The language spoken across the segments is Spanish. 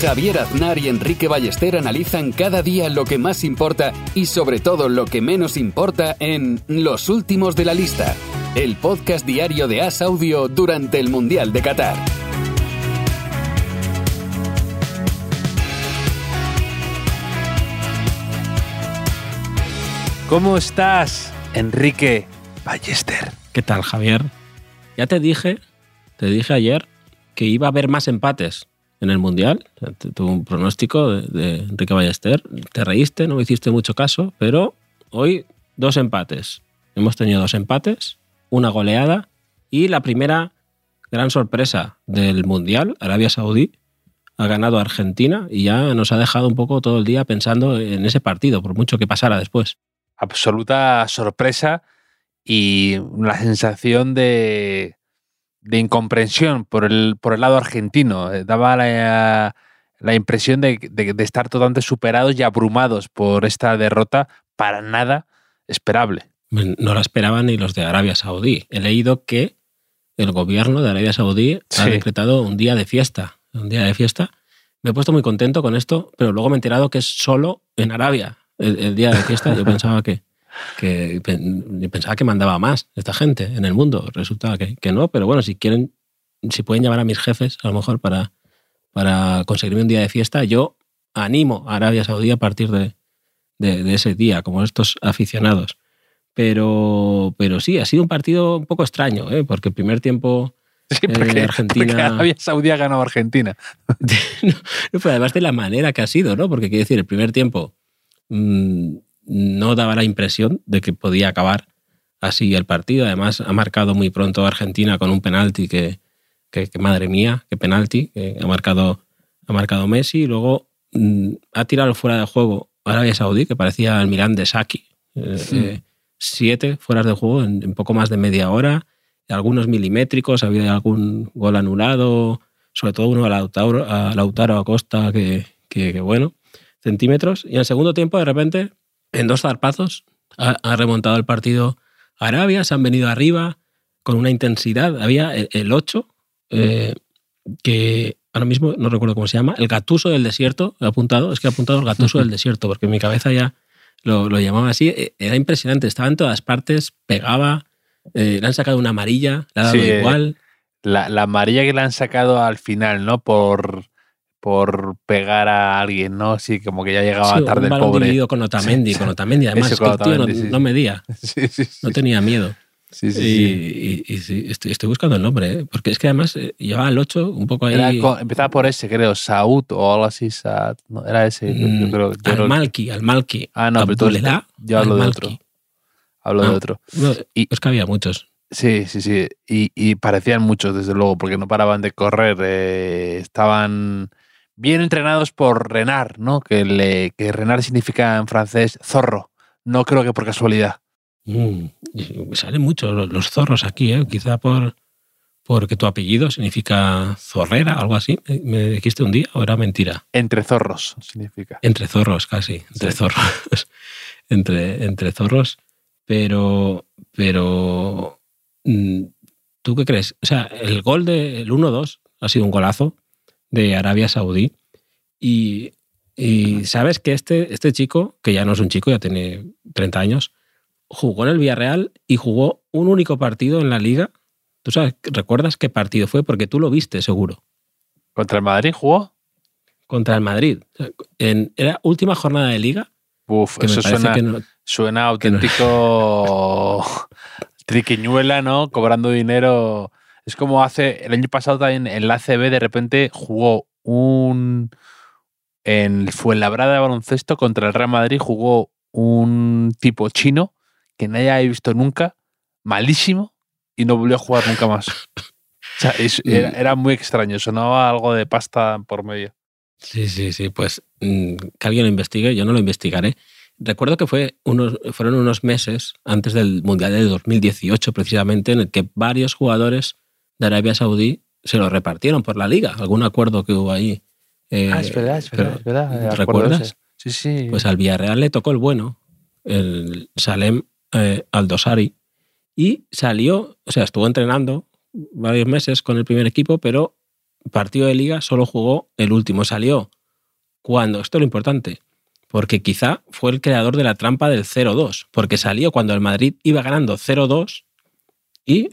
Javier Aznar y Enrique Ballester analizan cada día lo que más importa y sobre todo lo que menos importa en Los Últimos de la Lista, el podcast diario de As Audio durante el Mundial de Qatar. ¿Cómo estás, Enrique Ballester? ¿Qué tal, Javier? Ya te dije, te dije ayer que iba a haber más empates en el Mundial. Tuve un pronóstico de, de, Enrique Ballester. Te reíste, no me hiciste mucho caso, pero hoy dos empates. Hemos tenido dos empates, una goleada y la primera gran sorpresa del Mundial, Arabia Saudí, ha ganado a Argentina y ya nos ha dejado un poco todo el día pensando en ese partido, por mucho que pasara después absoluta sorpresa y la sensación de, de incomprensión por el, por el lado argentino. Eh, daba la, la impresión de, de, de, estar totalmente superados y abrumados por esta derrota para nada esperable. No la esperaban ni los de Arabia Saudí. He leído que el gobierno de Arabia Saudí sí. ha decretado un día de fiesta. Un día de fiesta. Me he puesto muy contento con esto, pero luego me he enterado que es solo en Arabia el, el día de fiesta, yo pensaba que, que, pensaba que mandaba más esta gente en el mundo. Resulta que, que, no, pero bueno, si quieren, si pueden llamar a mis jefes, a lo mejor para, para conseguirme un día de fiesta, yo animo a Arabia Saudí a partir de, de, de ese día, como estos aficionados. Pero, pero sí, ha sido un partido un poco extraño, ¿eh? porque el primer tiempo Sí, porque, eh, Argentina. Porque Arabia Saudí ha ganado a Argentina. no, pero además de la manera que ha sido, ¿no? Porque quiero decir, el primer tiempo mmm, no daba la impresión de que podía acabar así el partido. Además, ha marcado muy pronto a Argentina con un penalti que, que, que madre mía, qué penalti, que ha marcado, ha marcado Messi. Y luego mmm, ha tirado fuera de juego Arabia Saudí, que parecía el Milan de Saki. Eh, sí. eh, siete fueras de juego en, en, poco más de media hora, algunos milimétricos, había algún gol anulado, sobre todo uno a Lautaro, a Lautaro Acosta, que, que, que bueno, centímetros. Y en el segundo tiempo, de repente, en dos zarpazos, ha, ha, remontado el partido Arabia, se han venido arriba con una intensidad. Había el, el 8, eh, que ahora mismo no recuerdo cómo se llama, el gatuso del desierto, he apuntado, es que he apuntado el gatuso del desierto, porque en mi cabeza ya lo, lo, llamaba así, e, era impresionante, estaba en todas partes, pegaba, eh, le han sacado una amarilla, le ha dado sí, igual. La, la, amarilla que le han sacado al final, ¿no? Por, por pegar a alguien, ¿no? Sí, como que ya llegaba sí, tarde un el pobre. con Otamendi, con Otamendi, además, con que Otamendi, tío no, sí. no, medía, no tenía miedo. Sí, sí, y, y, y sí, estoy, estoy, buscando el nombre, ¿eh? porque es que además eh, llevaba el 8 un poco ahí. Era empezaba por ese, creo, Saud o algo así. No, era ese. Mm, yo creo, yo al Malki, al Malki. Ah, no, pero tú, yo hablo de otro. Hablo ah, de otro. No, y, es que había muchos. Sí, sí, sí. Y, y, parecían muchos, desde luego, porque no paraban de correr. Eh, estaban bien entrenados por Renard, ¿no? Que, le, que Renard significa en francés zorro. No creo que por casualidad. Mm, salen muchos los, zorros aquí, ¿eh? Quizá por porque tu apellido significa zorrera, algo así. ¿Me dijiste un día o era mentira? Entre zorros significa. Entre zorros, casi. Entre sí. zorros. entre, entre zorros. Pero, pero mm, ¿Tú qué crees? O sea, el gol del 1-2 ha sido un golazo de Arabia Saudí. Y, y, sabes que este, este chico, que ya no es un chico, ya tiene 30 años, jugó en el Villarreal y jugó un único partido en la liga. ¿Tú sabes, recuerdas qué partido fue? Porque tú lo viste, seguro. ¿Contra el Madrid jugó? Contra el Madrid. En, era última jornada de liga. Uf, eso suena, no, suena auténtico no... triquiñuela, ¿no? Cobrando dinero. Es como hace el año pasado también en la ACB de repente jugó un en Fuenlabrada de baloncesto contra el Real Madrid jugó un tipo chino que nadie había visto nunca, malísimo, y no volvió a jugar nunca más. O sea, es, era, era, muy extraño, sonaba algo de pasta por medio. Sí, sí, sí, pues mmm, que alguien lo investigue, yo no lo investigaré. recuerdo que fue unos, fueron unos meses antes del Mundial de 2018, precisamente, en el que varios jugadores de Arabia Saudí se lo repartieron por la liga. Algún acuerdo que hubo ahí. Eh, ah, es verdad, es verdad, es verdad. ¿Recuerdas? Sí, sí. Pues al Villarreal le tocó el bueno, el Salem eh, Aldosari, y salió, o sea, estuvo entrenando varios meses con el primer equipo, pero partido de liga solo jugó el último. Salió cuando, esto es lo importante, porque quizá fue el creador de la trampa del 0-2, porque salió cuando el Madrid iba ganando 0-2 y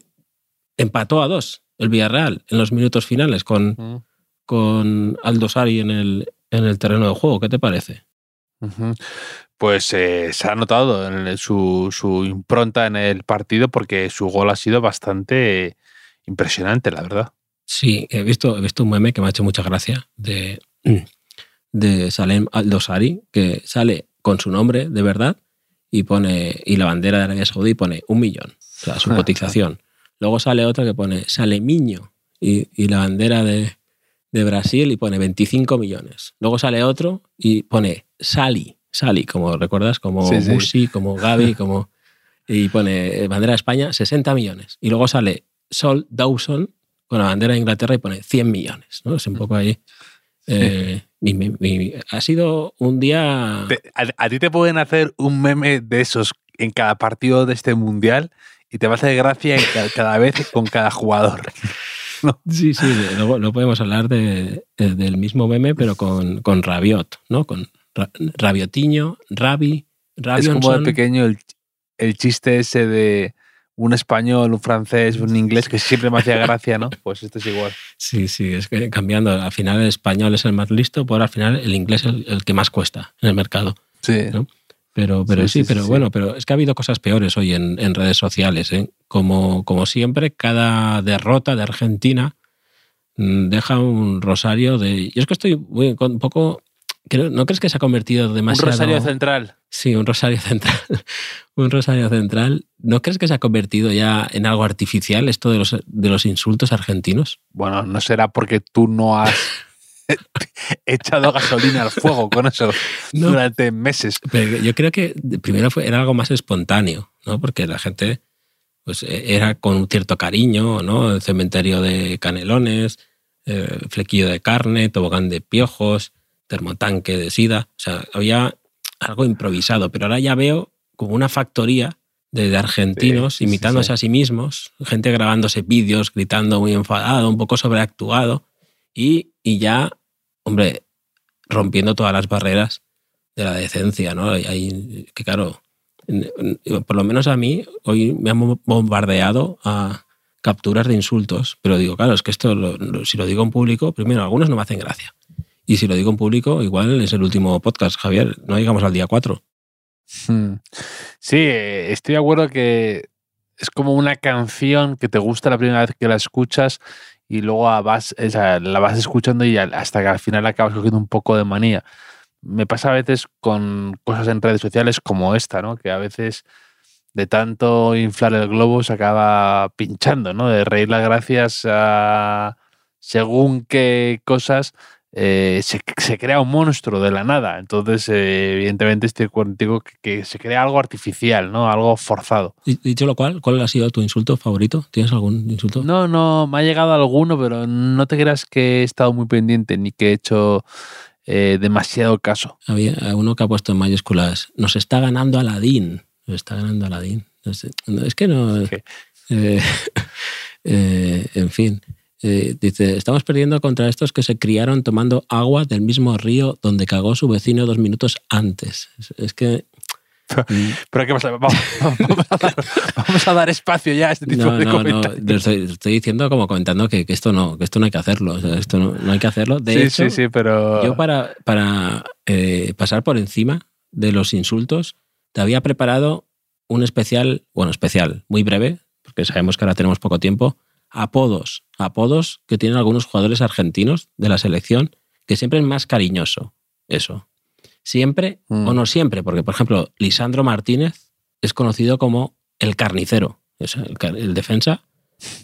empató a 2 el Villarreal en los minutos finales con, mm. con Aldo Sari en el, en el terreno de juego. ¿Qué te parece? Pues eh, se ha notado su, su, impronta en el partido porque su gol ha sido bastante impresionante, la verdad. Sí, he visto, he visto un meme que me ha hecho mucha gracia de, de Salem Aldosari, que sale con su nombre de verdad y pone y la bandera de Arabia Saudí pone un millón, o sea, su cotización. Luego sale otra que pone Salemiño y, y la bandera de, de, Brasil y pone 25 millones. Luego sale otro y pone Sali, Sali, como recuerdas, como Musi, como Gaby, como y pone bandera de España 60 millones. Y luego sale Sol Dawson con la bandera de Inglaterra y pone 100 millones, ¿no? Es un poco ahí. Eh, ha sido un día. A, ti te pueden hacer un meme de esos en cada partido de este mundial y te va a hacer gracia cada, vez con cada jugador. Sí, sí, luego no podemos hablar de, del mismo meme, pero con, con Rabiot, ¿no? Con Rabiotiño, Rabi, Es como de pequeño el, el chiste ese de un español, un francés, un inglés, que siempre me hacía gracia, ¿no? Pues esto es igual. Sí, sí, es que cambiando. Al final el español es el más listo, por al final el inglés es el, que más cuesta en el mercado. Sí. Pero, pero sí, pero bueno, pero es que ha habido cosas peores hoy en, redes sociales. ¿eh? Como, como siempre, cada derrota de Argentina mm, deja un rosario de... Yo es que estoy un poco ¿No crees que se ha convertido demasiado... Un rosario central. Sí, un rosario central. un rosario central. ¿No crees que se ha convertido ya en algo artificial esto de los, de los insultos argentinos? Bueno, no será porque tú no has echado gasolina al fuego con eso durante meses. Pero yo creo que primero fue, era algo más espontáneo, ¿no? Porque la gente pues, e, era con un cierto cariño, ¿no? El cementerio de canelones, eh, flequillo de carne, tobogán de piojos termotanque de SIDA. O sea, había algo improvisado, pero ahora ya veo como una factoría de, argentinos imitándose a sí mismos, gente grabándose vídeos, gritando muy enfadado, un poco sobreactuado, y, y, ya, hombre, rompiendo todas las barreras de la decencia, ¿no? Hay, que claro, por lo menos a mí, hoy me han bombardeado a capturas de insultos, pero digo, claro, es que esto, si lo digo en público, primero, algunos no me hacen gracia. Y si lo digo en público, igual es el último podcast, Javier. No llegamos al día 4. Hmm. Sí, estoy de acuerdo que es como una canción que te gusta la primera vez que la escuchas y luego vas, la vas escuchando y hasta que al final acabas cogiendo un poco de manía. Me pasa a veces con cosas en redes sociales como esta, ¿no? Que a veces de tanto inflar el globo se acaba pinchando, ¿no? De reír las gracias a según qué cosas eh, se, crea un monstruo de la nada. Entonces, eh, evidentemente, estoy contigo que, que, se crea algo artificial, ¿no? Algo forzado. Dicho lo cual, ¿cuál ha sido tu insulto favorito? ¿Tienes algún insulto? No, no, me ha llegado alguno, pero no te creas que he estado muy pendiente ni que he hecho eh, demasiado caso. Había uno que ha puesto en mayúsculas, nos está ganando Aladín. Nos está ganando Aladín. es que no... en fin. Eh, dice, estamos perdiendo contra estos que se criaron tomando agua del mismo río donde cagó su vecino dos minutos antes. Es, que... Pero ¿qué pasa? Vamos, a dar, espacio ya a este tipo de comentarios. No, estoy, estoy, diciendo como comentando que, esto no, que esto no hay que hacerlo. esto no, hay que hacerlo. De sí, hecho, sí, sí, pero... yo para, para eh, pasar por encima de los insultos, te había preparado un especial, bueno, especial, muy breve, porque sabemos que ahora tenemos poco tiempo, apodos, apodos que tienen algunos jugadores argentinos de la selección, que siempre es más cariñoso. Eso. Siempre o mm. no siempre, porque por ejemplo, Lisandro Martínez es conocido como el carnicero, el, defensa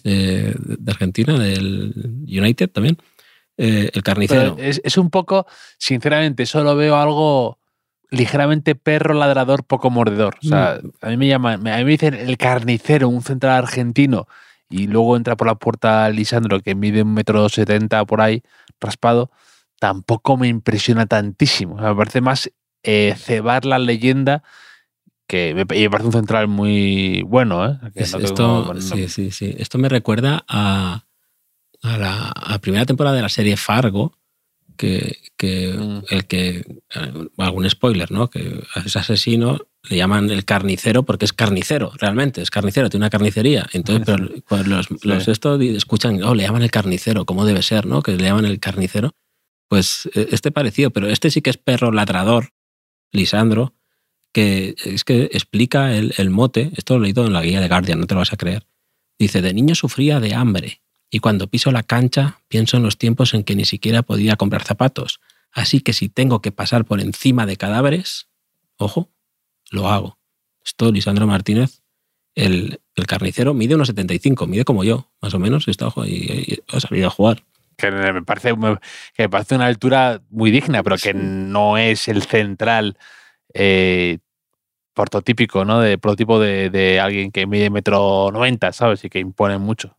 de, Argentina, del United también. Eh, el carnicero. Es, es, un poco, sinceramente, solo veo algo ligeramente perro ladrador, poco mordedor. O sea, mm. a mí me llaman, a mí me dicen el carnicero, un central argentino, y luego entra por la puerta Lisandro, que mide un metro setenta por ahí, raspado, tampoco me impresiona tantísimo. me parece más eh, cebar la leyenda que me, parece un central muy bueno. ¿eh? esto, sí, sí, sí. Esto me recuerda a, a la primera temporada de la serie Fargo, que, mm. el que, eh, algún spoiler, ¿no? Que a ese asesino le llaman el carnicero porque es carnicero, realmente, es carnicero, tiene una carnicería. Entonces, pero, los, los estos escuchan, oh, le llaman el carnicero, ¿cómo debe ser, no? Que le llaman el carnicero. Pues e, este parecido, pero este sí que es perro ladrador, Lisandro, que es que explica el, el mote, esto lo he leído en la guía de Guardian, no te lo vas a creer. Dice, de niño sufría de hambre y cuando piso la cancha pienso en los tiempos en que ni siquiera podía comprar zapatos. Así que si tengo que pasar por encima de cadáveres, ojo, lo hago. Esto, Lisandro Martínez, el, carnicero, mide unos 75, mide como yo, más o menos, está y, ha salido a jugar. Que me, parece, que me parece una altura muy digna, pero que no es el central eh, prototípico, ¿no? De prototipo de, de, alguien que mide metro 90, ¿sabes? Y que impone mucho.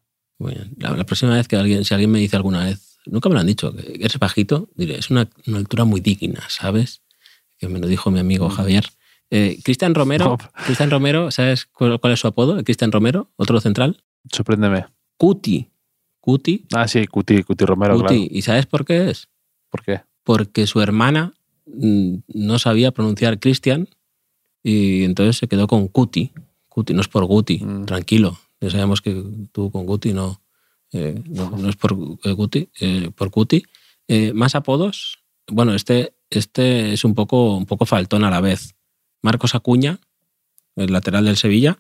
La, próxima vez que alguien, si alguien me dice alguna vez, nunca me lo han dicho, que eres bajito, diré, es una, altura muy digna, ¿sabes? Que me lo dijo mi amigo. Javier. Eh, Cristian Romero, Cristian Romero, ¿sabes cuál, es su apodo? Cristian Romero, otro central. Sorpréndeme. Cuti. Cuti. Ah, sí, Cuti, Cuti Romero, Cuti. ¿Y sabes por qué es? ¿Por qué? Porque su hermana mm, no sabía pronunciar Cristian y entonces se quedó con Cuti. Cuti, no es por Guti, mm. tranquilo. Ya sabemos que tú con Guti no, eh, no, es por eh, Guti, eh, por Guti. más apodos. Bueno, este, este es un poco, un poco faltón a la vez. Marcos Acuña, el lateral del Sevilla.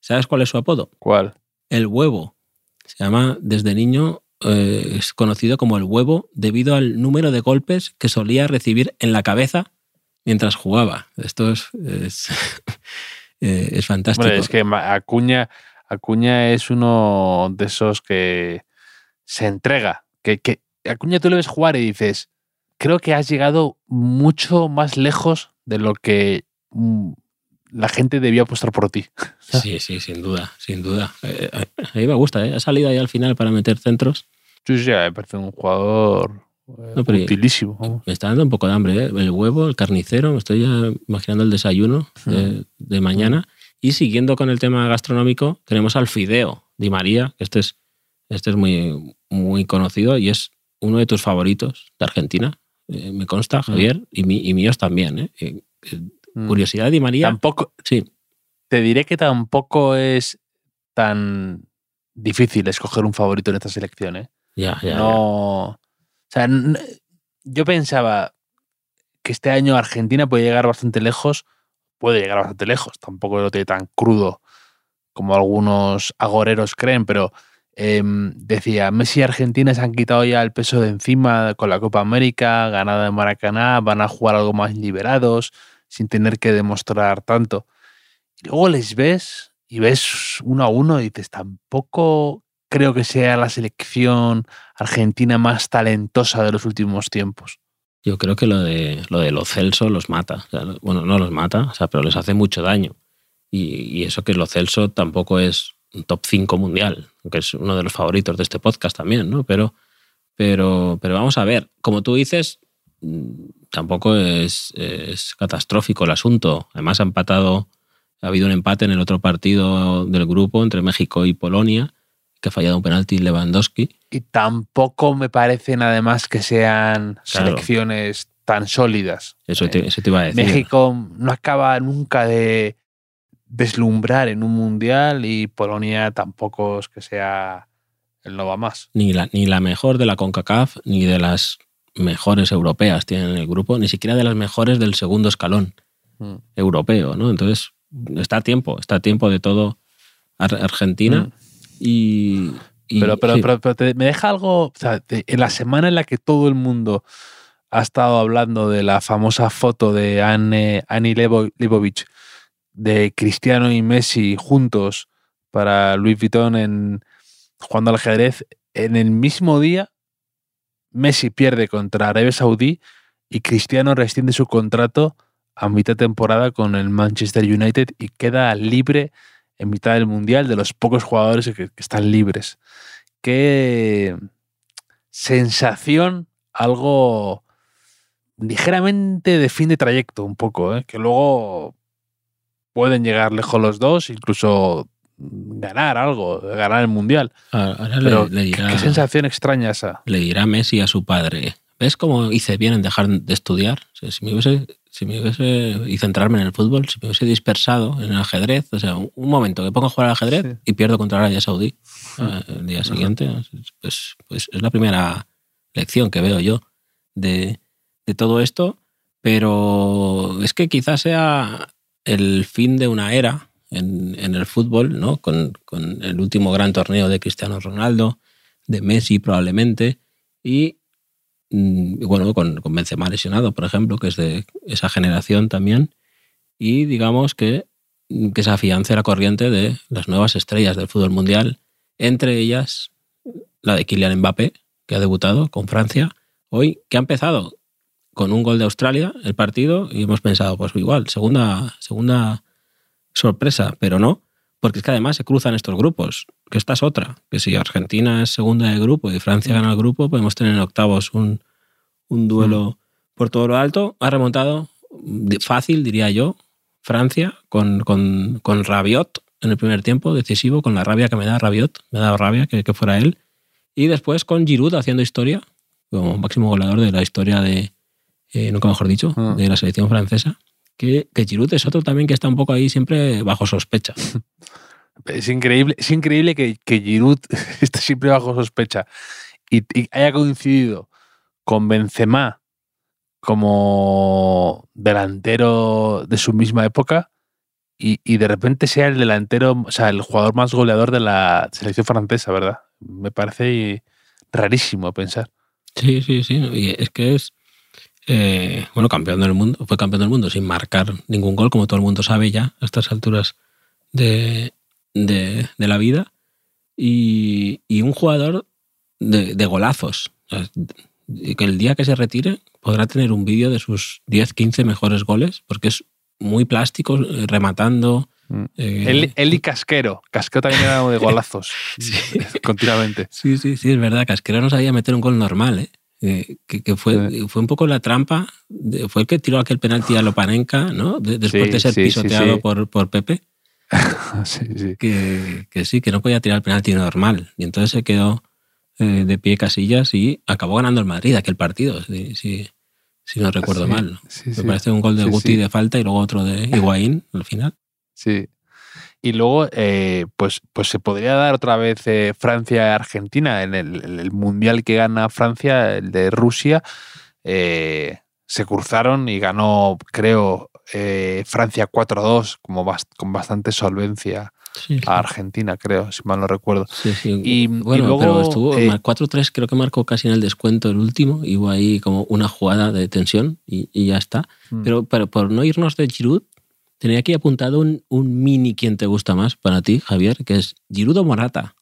¿Sabes cuál es su apodo? ¿Cuál? El huevo. Se llama desde niño, es conocido como el huevo debido al número de golpes que solía recibir en la cabeza mientras jugaba. Esto es, es, es fantástico. es que Acuña, Acuña es uno de esos que se entrega. Que, que Acuña tú le ves jugar y dices, creo que has llegado mucho más lejos de lo que la gente debía apostar por ti. Sí, sí, sin duda, sin duda. Eh, eh, a mí me gusta, ¿eh? Ha salido ahí al final para meter centros. Sí, sí, me parece un jugador eh, utilísimo. Me está dando un poco de hambre, ¿eh? El huevo, el carnicero, me estoy ya imaginando el desayuno de, mañana. Y siguiendo con el tema gastronómico, tenemos al Fideo Di María, que este es, este es muy, muy conocido y es uno de tus favoritos de Argentina. Eh, me consta, mm. Javier, y, y, míos también. ¿eh? Eh, mm. Curiosidad, Di María. Tampoco. Sí. Te diré que tampoco es tan difícil escoger un favorito en esta selección. Ya, ya. No. O sea, yo pensaba que este año Argentina puede llegar bastante lejos puede llegar bastante lejos. Tampoco lo tiene tan crudo como algunos agoreros creen, pero em, decía, Messi y Argentina se han quitado ya el peso de encima con la Copa América, ganada en Maracaná, van a jugar algo más liberados, sin tener que demostrar tanto. Y luego les ves y ves uno a uno y dices, tampoco creo que sea la selección argentina más talentosa de los últimos tiempos. Yo creo que lo de lo de los Celso los mata. bueno, no los mata, pero les hace mucho daño. Y, eso que lo Celso tampoco es un top 5 mundial, que es uno de los favoritos de este podcast también, ¿no? Pero, pero, pero vamos a ver, como tú dices, tampoco es, es catastrófico el asunto. Además, ha empatado, ha habido un empate en el otro partido del grupo entre México y Polonia que ha fallado un penalti Lewandowski. Y tampoco me parecen además que sean selecciones tan sólidas. Eso te, iba a decir. México no acaba nunca de deslumbrar en un mundial y Polonia tampoco es que sea el no va más. Ni la, ni la mejor de la CONCACAF ni de las mejores europeas tienen en el grupo, ni siquiera de las mejores del segundo escalón mm. europeo, ¿no? Entonces, está a tiempo, está a tiempo de todo Argentina. Mm. Y, pero, pero, pero, me deja algo, o sea, en la semana en la que todo el mundo ha estado hablando de la famosa foto de Anne, Annie Leibovich de Cristiano y Messi juntos para Louis Vuitton en, jugando al ajedrez, en el mismo día Messi pierde contra Arabia Saudí y Cristiano rescinde su contrato a mitad temporada con el Manchester United y queda libre en mitad del Mundial de los pocos jugadores que, están libres. Qué sensación, algo ligeramente de fin de trayecto, un poco, ¿eh? que luego pueden llegar lejos los dos, incluso ganar algo, ganar el Mundial. Ahora le, qué sensación extraña esa. Le dirá Messi a su padre, ¿ves cómo hice bien en dejar de estudiar? si me hubiese si me hubiese, y centrarme en el fútbol, si me hubiese dispersado en el ajedrez, o sea, un, momento que pongo a jugar al ajedrez y pierdo contra Arabia Saudí eh, el día siguiente, pues, pues, es la primera lección que veo yo de, de todo esto, pero es que quizás sea el fin de una era en, en el fútbol, ¿no? Con, con, el último gran torneo de Cristiano Ronaldo, de Messi probablemente, y Mm, bueno, con, con Benzema lesionado, por ejemplo, que es de esa generación también, y digamos que, que se afiance la corriente de las nuevas estrellas del fútbol mundial, entre ellas la de Kylian Mbappé, que ha debutado con Francia hoy, que ha empezado con un gol de Australia el partido y hemos pensado, pues igual, segunda, segunda sorpresa, pero no, porque es que además se cruzan estos grupos, que esta es otra, que si Argentina es segunda de grupo y Francia gana el grupo, podemos tener en octavos un, un duelo mm. por todo lo alto. Ha remontado fácil, diría yo, Francia con, con, con, Rabiot en el primer tiempo, decisivo, con la rabia que me da Rabiot, me ha dado rabia que, que fuera él. Y después con Giroud haciendo historia, como máximo goleador de la historia de, eh, nunca mejor dicho, ah. de la selección francesa que, que Giroud es otro también que está un poco ahí siempre bajo sospecha. Es increíble, es increíble que, que Giroud esté siempre bajo sospecha y, haya coincidido con Benzema como delantero de su misma época y, y, de repente sea el delantero, o sea, el jugador más goleador de la selección francesa, ¿verdad? Me parece rarísimo pensar. Sí, sí, sí. Y es que es, eh, bueno, campeón del mundo, fue campeón del mundo sin marcar ningún gol, como todo el mundo sabe ya a estas alturas de, de, la vida. Y, un jugador de, golazos. que el día que se retire podrá tener un vídeo de sus 10, 15 mejores goles, porque es muy plástico, eh, rematando. Mm. Eh, él, y Casquero. Casquero también era de golazos. Continuamente. Sí, sí, sí, es verdad. Casquero no sabía meter un gol normal, ¿eh? Eh, que, fue, fue un poco la trampa, fue el que tiró aquel penalti a Lopanenka, ¿no? después de ser pisoteado por, por Pepe. que, que, sí, que no podía tirar el penalti normal. Y entonces se quedó eh, de pie Casillas y acabó ganando el Madrid aquel partido, si, si, no recuerdo mal. Me parece un gol de Guti de falta y luego otro de Higuaín al final. Sí, y luego, eh, pues, pues se podría dar otra vez eh, Francia-Argentina en el, mundial que gana Francia, el de Rusia. Eh, se cruzaron y ganó, creo, Francia 4-2, como con bastante solvencia. a Argentina, creo, si mal no recuerdo. Y, bueno, luego, pero estuvo 4-3, creo que marcó casi en el descuento el último, y hubo ahí como una jugada de tensión y, ya está. Mm. Pero, pero por no irnos de Giroud, Tenía aquí apuntado un, un mini quien te gusta más para ti, Javier, que es Girudo Morata.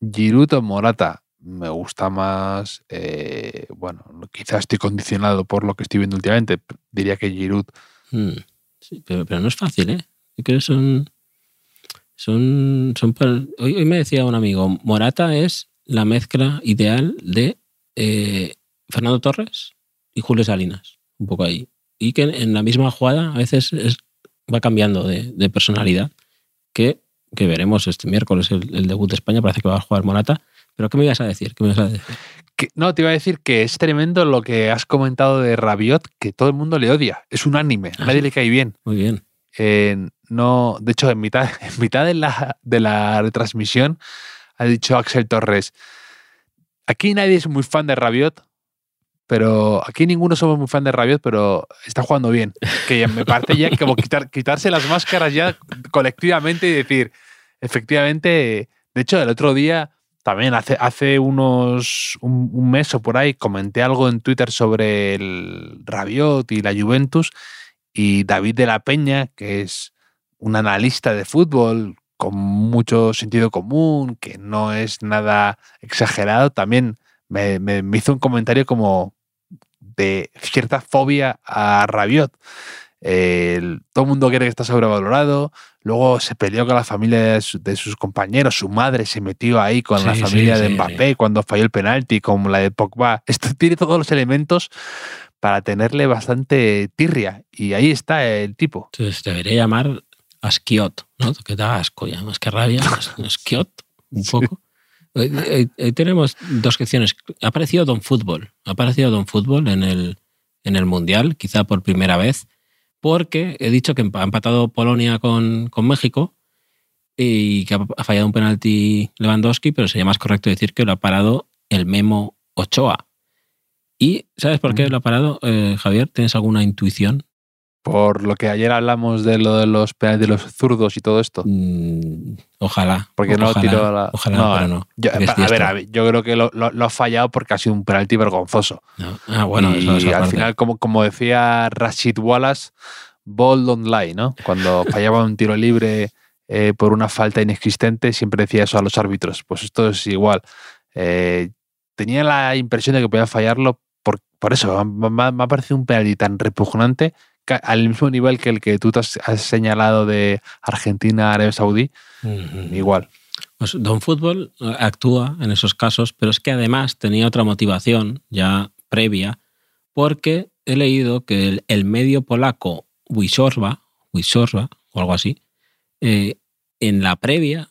Girudo Morata me gusta más, eh, bueno, quizás estoy condicionado por lo que estoy viendo últimamente, diría que Giroud. Hmm, sí, pero, no es fácil, ¿eh? Yo creo que son... son, son hoy, me decía un amigo, Morata es la mezcla ideal de eh, Fernando Torres y Julio Salinas, un poco ahí. Y que en la misma jugada a veces es va cambiando de, personalidad, que, que, veremos este miércoles el, debut de España, parece que va a jugar Morata. Pero ¿qué me ibas a decir? ¿Qué me ibas a decir? no, te iba a decir que es tremendo lo que has comentado de Rabiot, que todo el mundo le odia. Es un anime, nadie le cae bien. Muy bien. no, de hecho, en mitad, en mitad de, la, de la retransmisión ha dicho Axel Torres, aquí nadie es muy fan de Rabiot, pero aquí ninguno somos muy fan de Rabiot, pero está jugando bien. Que me parece ya como quitar, quitarse las máscaras ya colectivamente y decir, efectivamente, de hecho, el otro día, también hace, hace unos un, mes o por ahí, comenté algo en Twitter sobre el Rabiot y la Juventus y David de la Peña, que es un analista de fútbol con mucho sentido común, que no es nada exagerado, también me hizo un comentario como, de cierta fobia a Rabiot. todo el mundo quiere que está sobrevalorado. Luego se peleó con la familia de, sus compañeros. Su madre se metió ahí con la familia de Mbappé cuando falló el penalti, como la de Pogba. Esto tiene todos los elementos para tenerle bastante tirria. Y ahí está el tipo. Entonces debería llamar Asquiot, ¿no? Que da asco ya, más que rabia. Asquiot, un poco. Hoy, tenemos dos secciones. Ha aparecido Don Fútbol. Ha aparecido Don Fútbol en el, en el Mundial, quizá por primera vez porque he dicho que ha empatado Polonia con, México y que ha fallado un penalti Lewandowski, pero sería más correcto decir que lo ha parado el Memo Ochoa. ¿Y sabes por qué mm. lo ha parado, eh, Javier? ¿Tienes alguna intuición? Por lo que ayer hablamos de lo de los penaltis de los zurdos y todo esto. Mm, ojalá. Porque no tiró la. Ojalá, pero no. Yo, a, ver, yo creo que lo, ha fallado porque ha sido un penalti vergonzoso. Ah, bueno, y al final, como, como decía Rashid Wallace, ball don't lie, ¿no? Cuando fallaba un tiro libre eh, por una falta inexistente, siempre decía eso a los árbitros. Pues esto es igual. Eh, tenía la impresión de que podía fallarlo por, por eso. Me, ha parecido un penalti tan repugnante al mismo nivel que el que tú has, señalado de Argentina, Arabia Saudí, igual. Pues Don Fútbol eh, actúa en esos casos, pero es que además tenía otra motivación ya previa, porque he leído que el, medio polaco Wisorba, Wisorba o algo así, eh, en la previa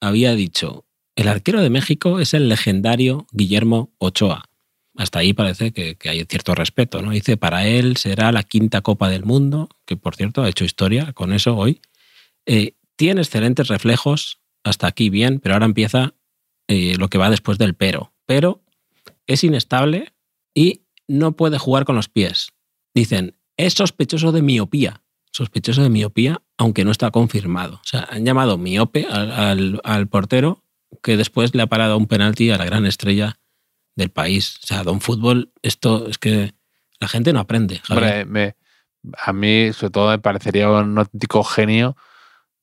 había dicho, el arquero de México es el legendario Guillermo Ochoa hasta ahí parece que, hay cierto respeto, ¿no? Dice, para él será la quinta Copa del Mundo, que por cierto ha hecho historia con eso hoy. Eh, tiene excelentes reflejos, hasta aquí bien, pero ahora empieza eh, lo que va después del pero. Pero es inestable y no puede jugar con los pies. Dicen, es sospechoso de miopía. Sospechoso de miopía, aunque no está confirmado. O sea, han llamado miope al, al portero que después le ha parado un penalti a la gran estrella del país. O sea, Don Fútbol, esto es que la gente no aprende. Hombre, a mí, sobre todo, me parecería un auténtico genio,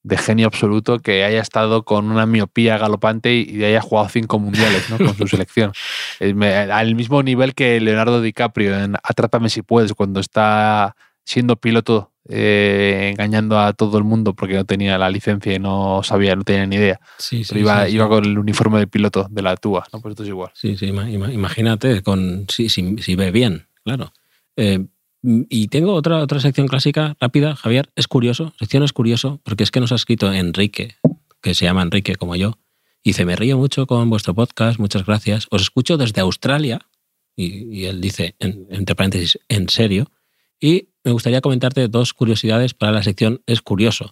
de genio absoluto, que haya estado con una miopía galopante y haya jugado cinco mundiales ¿no? con su selección. al mismo nivel que Leonardo DiCaprio en Atrápame si puedes, cuando está siendo piloto eh, engañando a todo el mundo porque no tenía la licencia y no sabía, no tenía ni idea. Sí, sí, iba, iba con el uniforme de piloto de la TUA, ¿no? Pues esto es igual. Sí, sí, imagínate, con, si, si, ve bien, claro. Eh, y tengo otra, otra sección clásica rápida, Javier. Es curioso, sección es curioso, porque es que nos ha escrito Enrique, que se llama Enrique como yo. Y dice, me río mucho con vuestro podcast, muchas gracias. Os escucho desde Australia. Y, él dice, entre paréntesis, en serio. Y me gustaría comentarte dos curiosidades para la sección Es Curioso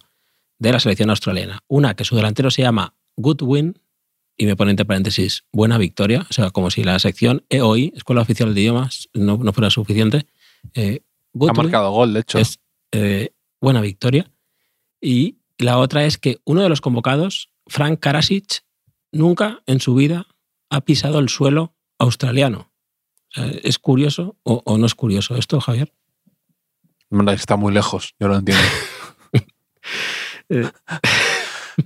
de la selección australiana. Una, que su delantero se llama Goodwin, y me pone entre paréntesis, buena victoria, o sea, como si la sección EOI, Escuela Oficial de Idiomas, no, no fuera suficiente. Eh, ha marcado gol, de hecho. Es eh, buena victoria. Y la otra es que uno de los convocados, Frank Karasic, nunca en su vida ha pisado el suelo australiano. ¿Es curioso o no es curioso esto, Javier? Está muy lejos, yo lo entiendo. Eh.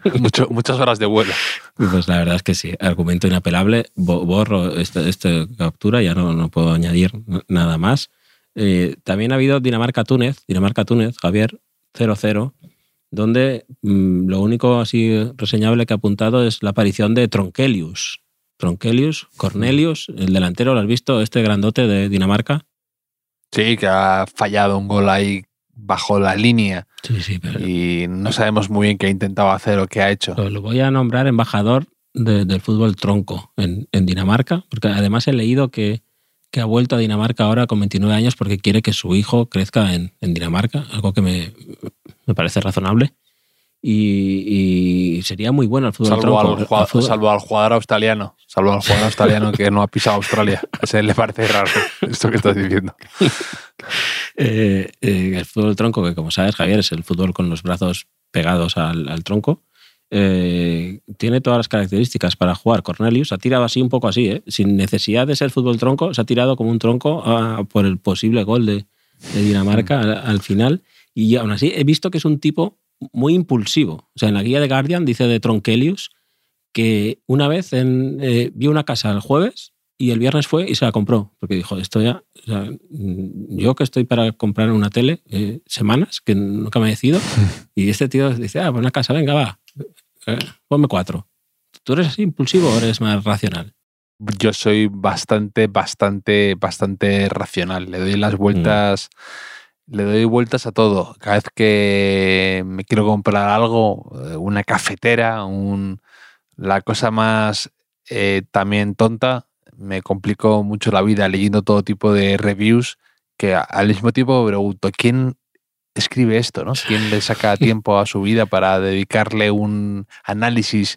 muchas horas de vuelo. Pues la verdad es que sí, argumento inapelable. Borro esta, captura, ya no, no, puedo añadir nada más. Eh, también ha habido Dinamarca-Túnez, Dinamarca-Túnez, Javier, 0-0, donde mm, lo único así reseñable que ha apuntado es la aparición de Tronkelius. Tronkelius, Cornelius, el delantero, ¿lo has visto? Este grandote de Dinamarca. Sí, que ha fallado un gol ahí bajo la línea. Sí, sí, pero... Y no sabemos muy bien qué ha intentado hacer o qué ha hecho. lo voy a nombrar embajador del fútbol tronco en, Dinamarca, porque además he leído que, que, ha vuelto a Dinamarca ahora con 29 años porque quiere que su hijo crezca en, Dinamarca, algo que me, me parece razonable y, sería muy bueno el fútbol salvo tronco. Al jugador, Salvo al jugador australiano, salvo al jugador australiano que no ha pisado Australia. A ese le parece raro esto que estás diciendo. Eh, eh, el fútbol tronco, que como sabes, Javier, es el fútbol con los brazos pegados al, tronco. Eh, tiene todas las características para jugar. Cornelius ha tirado así un poco así, sin necesidad de ser fútbol tronco, se ha tirado como un tronco por el posible gol de, Dinamarca al, final. Y aún así he visto que es un tipo muy impulsivo. O sea, en la guía de Guardian dice de Tronkelius que una vez en, eh, vio una casa el jueves y el viernes fue y se la compró, porque dijo, esto ya, mm, yo que estoy para comprar una tele eh, semanas, que nunca me he decidido, y este tío dice, ah, pues una casa, venga, va, eh, ponme cuatro. ¿Tú eres así impulsivo o eres más racional? Yo soy bastante, bastante, bastante racional. Le doy las vueltas, le doy vueltas a todo. Cada vez que me quiero comprar algo, eh, una cafetera, un, la cosa más también tonta, me complico mucho la vida leyendo todo tipo de reviews que al mismo tiempo me pregunto, ¿quién escribe esto? ¿no? ¿Quién le saca tiempo a su vida para dedicarle un análisis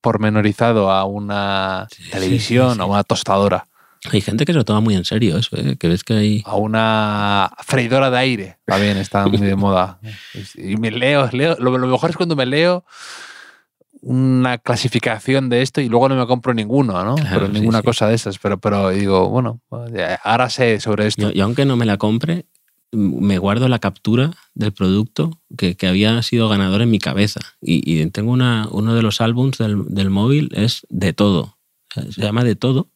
pormenorizado a una televisión, o a una tostadora? Hay gente que se lo toma muy en serio eso, ¿eh? que ves que hay... A una freidora de aire, también está muy de moda. Y me leo, leo, lo mejor es cuando me leo una clasificación de esto y luego no me compro ninguno, ¿no? pero ninguna cosa de esas. Pero, pero digo, bueno, ahora sé sobre esto. Y, aunque no me la compre, me guardo la captura del producto que, que había sido ganador en mi cabeza. Y, tengo una, uno de los álbums del, del, móvil, es de todo. Se llama de todo.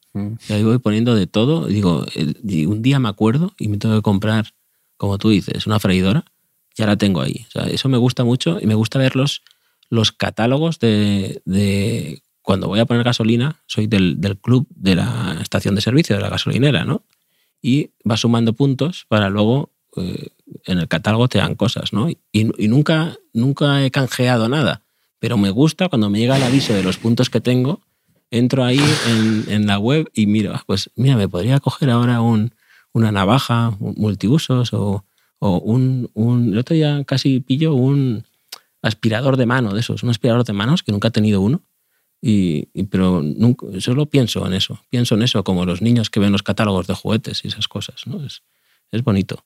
Y ahí voy poniendo de todo. Y digo, y un día me acuerdo y me tengo que comprar, como tú dices, una freidora. Ya la tengo ahí. O sea, eso me gusta mucho y me gusta verlos los catálogos de, cuando voy a poner gasolina, soy del, club de la estación de servicio, de la gasolinera, ¿no? Y va sumando puntos para luego eh, en el catálogo te dan cosas, ¿no? Y, nunca, nunca he canjeado nada, pero me gusta cuando me llega el aviso de los puntos que tengo, entro ahí en, la web y miro, ah, pues mira, me podría coger ahora un, una navaja multiusos o, o un, un... El otro día casi pillo un, aspirador de mano de esos, un aspirador de manos que nunca he tenido uno. Y, pero nunca, solo pienso en eso, pienso en eso como los niños que ven los catálogos de juguetes y esas cosas, ¿no? Es, es bonito.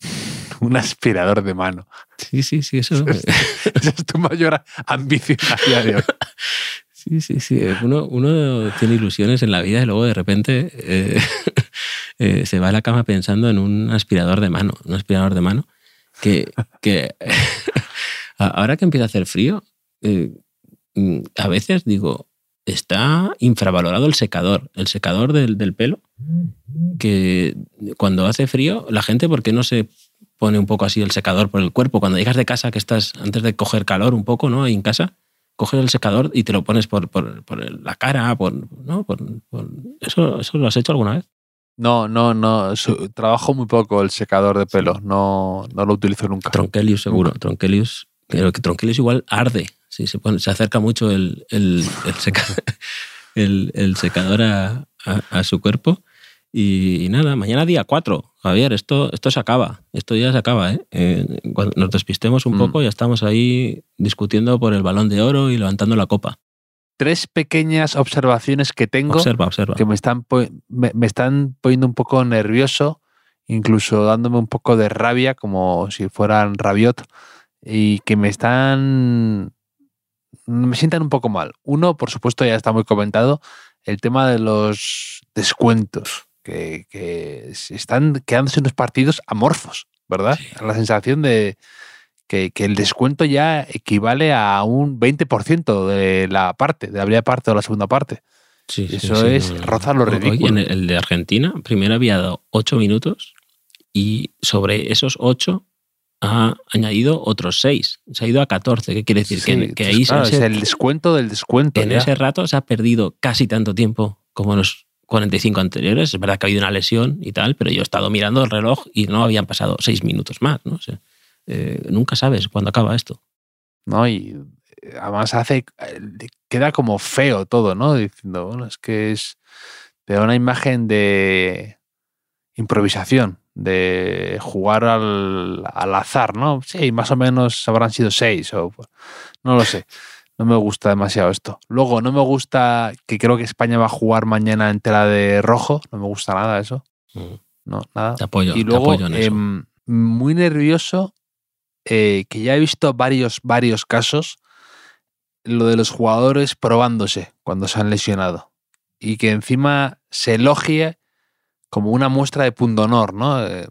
un aspirador de mano. Sí, sí, sí, eso. Esa es tu mayor ambición a día de hoy. Sí, sí, sí. Uno, uno, tiene ilusiones en la vida y luego de repente eh, eh, se va a la cama pensando en un aspirador de mano, un aspirador de mano que, Ahora que empieza a hacer frío, eh, mm, a veces digo, está infravalorado el secador, el secador del, pelo, que cuando hace frío, la gente, ¿por qué no se pone un poco así el secador por el cuerpo? Cuando llegas de casa, que estás antes de coger calor un poco, ¿no? Ahí en casa, coges el secador y te lo pones por, la cara, por, ¿no? ¿Eso, ¿Eso lo has hecho alguna vez? No, no, no. trabajo muy poco el secador de pelo. No, no lo utilizo nunca. Tronkelius, seguro. Tronkelius pero que Tronquelis igual arde. si se, pone, se acerca mucho el, el, el, secador a, a, su cuerpo. Y, nada, mañana día 4, Javier, esto, esto se acaba, esto ya se acaba. ¿eh? eh cuando nos despistemos un mm. poco, ya estamos ahí discutiendo por el balón de oro y levantando la copa. Tres pequeñas observaciones que tengo observa, observa. que me están, me, me están poniendo un poco nervioso, incluso dándome un poco de rabia, como si fueran rabiot y que me están. me sientan un poco mal. Uno, por supuesto, ya está muy comentado, el tema de los descuentos, que, que están quedándose unos partidos amorfos, ¿verdad? La sensación de que, que, el descuento ya equivale a un 20% de la parte, de la primera parte o la segunda parte. Sí, Eso es rozar lo ridículo. en el de Argentina, primero había dado 8 minutos y sobre esos 8 ha añadido otros 6. Se ha ido a 14. ¿Qué quiere decir? que, ahí es el descuento del descuento. En ese rato se ha perdido casi tanto tiempo como los 45 anteriores. Es verdad que ha habido una lesión y tal, pero yo he estado mirando el reloj y no habían pasado 6 minutos más. ¿no? Eh, nunca sabes cuándo acaba esto. No, y eh, además hace. queda como feo todo, ¿no? Diciendo, bueno, es que es. Te da una imagen de improvisación de jugar al, azar, ¿no? Sí, más o menos habrán sido seis o no lo sé. No me gusta demasiado esto. Luego, no me gusta que creo que España va a jugar mañana en tela de rojo. No me gusta nada eso. Mm. No, nada. Te apoyo. Y luego, en eso. Em, muy nervioso, eh, que ya he visto varios, varios casos, lo de los jugadores probándose cuando se han lesionado. Y que encima se elogie como una muestra de pundonor, ¿no? Eh,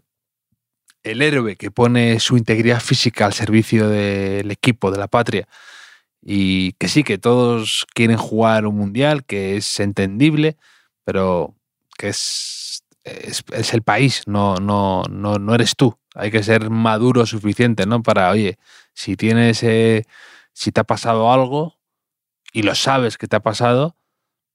el héroe que pone su integridad física al servicio del equipo, de la patria. Y que sí, que todos quieren jugar un mundial, que es entendible, pero que es, es, el país, no, no, no, no eres tú. Hay que ser maduro suficiente, ¿no? Para, oye, si tienes, eh, si te ha pasado algo y lo sabes que te ha pasado,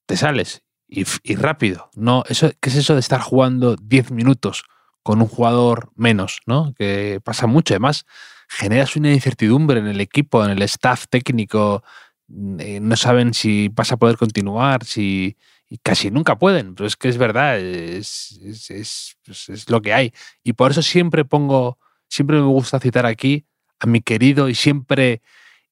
te sales y, y rápido. No, eso, ¿Qué es eso de estar jugando 10 minutos con un jugador menos, ¿no? Que pasa mucho. Además, generas una incertidumbre en el equipo, en el staff técnico. Mm, eh, no saben si vas a poder continuar, si y casi nunca pueden, pero es que es verdad, es, es, pues es, lo que hay. Y por eso siempre pongo, siempre me gusta citar aquí a mi querido y siempre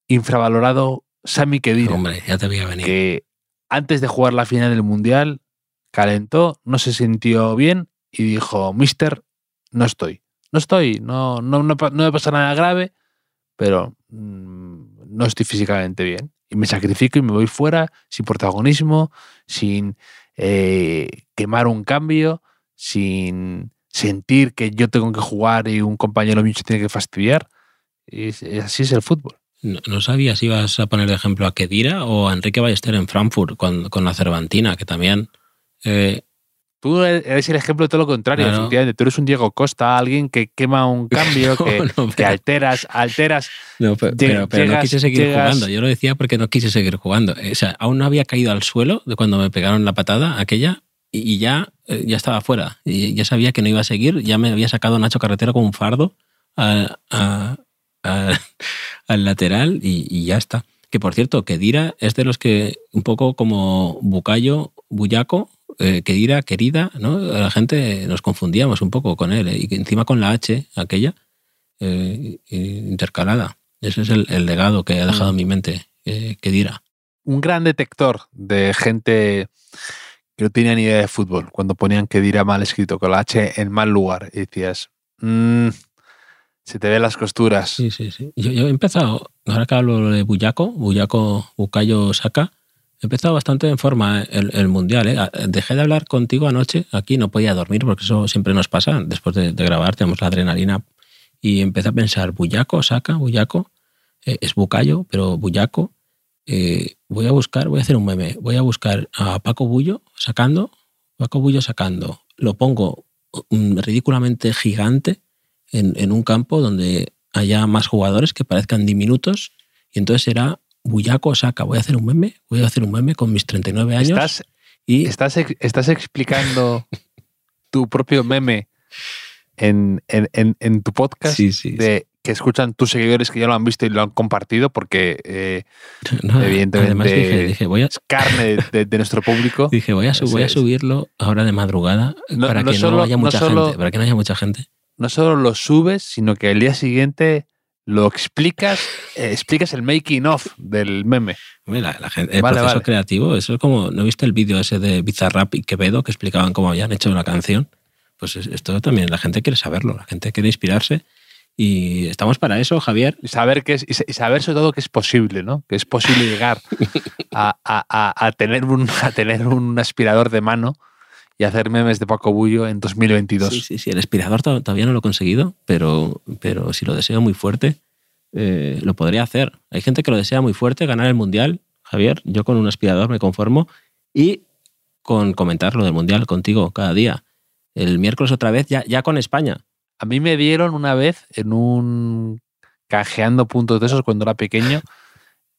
infravalorado Sami Khedira. Hombre, ya te voy a venir. Que antes de jugar la final del Mundial, calentó, no se sintió bien y dijo, Mister, no estoy. No estoy, no, no, no, me pasa nada grave, pero mm, no estoy físicamente bien y me sacrifico y me voy fuera sin protagonismo, sin eh, quemar un cambio, sin sentir que yo tengo que jugar y un compañero mío se tiene que fastidiar. Y así es el fútbol. No, sabía si ibas a poner de ejemplo a Kedira o a Enrique Ballester en Frankfurt con, la Cervantina, que también eh, Tú eres el ejemplo de todo lo contrario, efectivamente. Tú eres un Diego Costa, alguien que quema un cambio, que, alteras, alteras. No, pero, no quise seguir jugando. Yo lo decía porque no quise seguir jugando. O sea, aún no había caído al suelo de cuando me pegaron la patada aquella y, ya, eh, ya estaba fuera. Y ya sabía que no iba a seguir. Ya me había sacado Nacho Carretera con un fardo al lateral y, ya está. Que por cierto, que Dira es de los que un poco como Bucayo, Buyaco, eh, querida, querida, ¿no? La gente nos confundíamos un poco con él, ¿eh? y encima con la H, aquella, eh, intercalada. Ese es el, legado que ha dejado en mi mente, que dirá. Un gran detector de gente que no tenía ni idea de fútbol, cuando ponían que dirá mal escrito, con la H en mal lugar, y decías, mmm, se te ven las costuras. Sí, sí, sí. Yo, he empezado, ahora que hablo de Buyaco, Buyaco Bucayo Saca, He empezado bastante en forma el, mundial. ¿eh? Dejé de hablar contigo anoche. Aquí no podía dormir porque eso siempre nos pasa. Después de, grabar tenemos la adrenalina. Y empecé a pensar, Bullaco, saca, Bullaco. Eh, es Bucayo, pero Bullaco. Eh, voy a buscar, voy a hacer un meme. Voy a buscar a Paco Bullo sacando. Paco Bullo sacando. Lo pongo ridículamente gigante en, en un campo donde haya más jugadores que parezcan diminutos. Y entonces será Buyaco saca, voy a hacer un meme, voy a hacer un meme con mis 39 años. ¿Estás, y... estás, estás explicando tu propio meme en, tu podcast de que escuchan tus seguidores que ya lo han visto y lo han compartido porque eh, evidentemente dije, voy a... es carne de, nuestro público. Dije, voy a, voy a subirlo ahora de madrugada para que no haya mucha gente. Para que no haya mucha gente. No solo lo subes, sino que el día siguiente lo explicas, eh, explicas el making of del meme. La, la gente, el proceso creativo, eso es como, ¿no viste el vídeo ese de Bizarrap y Quevedo que explicaban cómo habían hecho una canción? Pues esto también, la gente quiere saberlo, la gente quiere inspirarse y estamos para eso, Javier. Y saber, que es, y saber sobre todo que es posible, ¿no? Que es posible llegar a, a, a, tener un, a tener un aspirador de mano y hacer memes de Paco Bullo en 2022. Sí, sí, sí. El aspirador todavía no lo he conseguido, pero, pero si lo deseo muy fuerte, eh, lo podría hacer. Hay gente que lo desea muy fuerte, ganar el Mundial. Javier, yo con un aspirador me conformo y con comentar lo del Mundial contigo cada día. El miércoles otra vez, ya, ya con España. A mí me dieron una vez en un canjeando puntos de esos cuando era pequeño.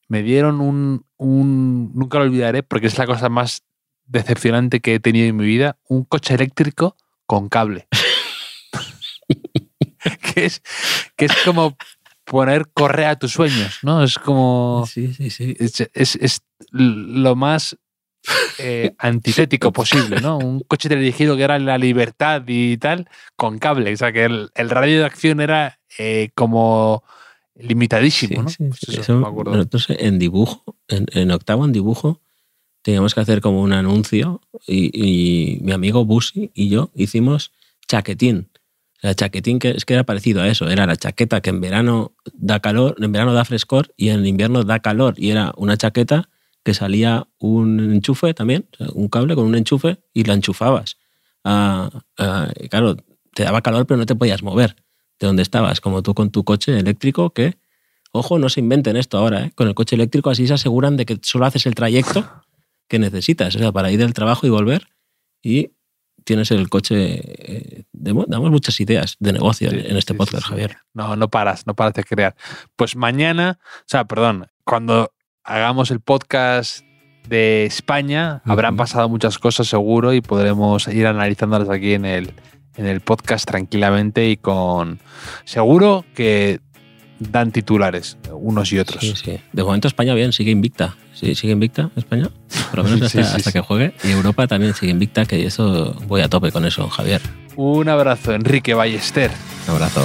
Me dieron un, un, nunca lo olvidaré porque es la cosa más decepcionante que he tenido en mi vida, un coche eléctrico con cable. que, es, que es como poner correa a tus sueños, ¿no? Es como... Sí, sí, sí. Es, lo más eh, antitético posible, ¿no? Un coche dirigido que era la libertad y tal, con cable. O sea, que el, radio de acción era eh, como limitadísimo, ¿no? Pues nosotros en dibujo, en, octavo en dibujo, teníamos que hacer como un anuncio y, mi amigo Busi y yo hicimos chaquetín. La chaquetín que es que era parecido a eso, era la chaqueta que en verano da calor, en verano da frescor y en invierno da calor y era una chaqueta que salía un enchufe también, un cable con un enchufe y la enchufabas. claro, te daba calor pero no te podías mover de donde estabas, como tú con tu coche eléctrico que, ojo, no se inventen esto ahora, ¿eh? con el coche eléctrico así se aseguran de que solo haces el trayecto que necesitas, o sea, para ir del trabajo y volver y tienes el coche. Eh, damos muchas ideas de negocio en este podcast, Javier. No, no paras, no paras de crear. Pues mañana, o sea, perdón, cuando hagamos el podcast de España, habrán pasado muchas cosas seguro y podremos ir analizándolas aquí en el, en el podcast tranquilamente y con. Seguro que dan titulares, unos y otros. Sí, sí. De momento España bien, sigue invicta. Sí, sigue invicta España, por lo menos hasta, que juegue. Y Europa también sigue invicta, que eso voy a tope con eso, Javier. Un abrazo, Enrique Ballester. Un abrazo.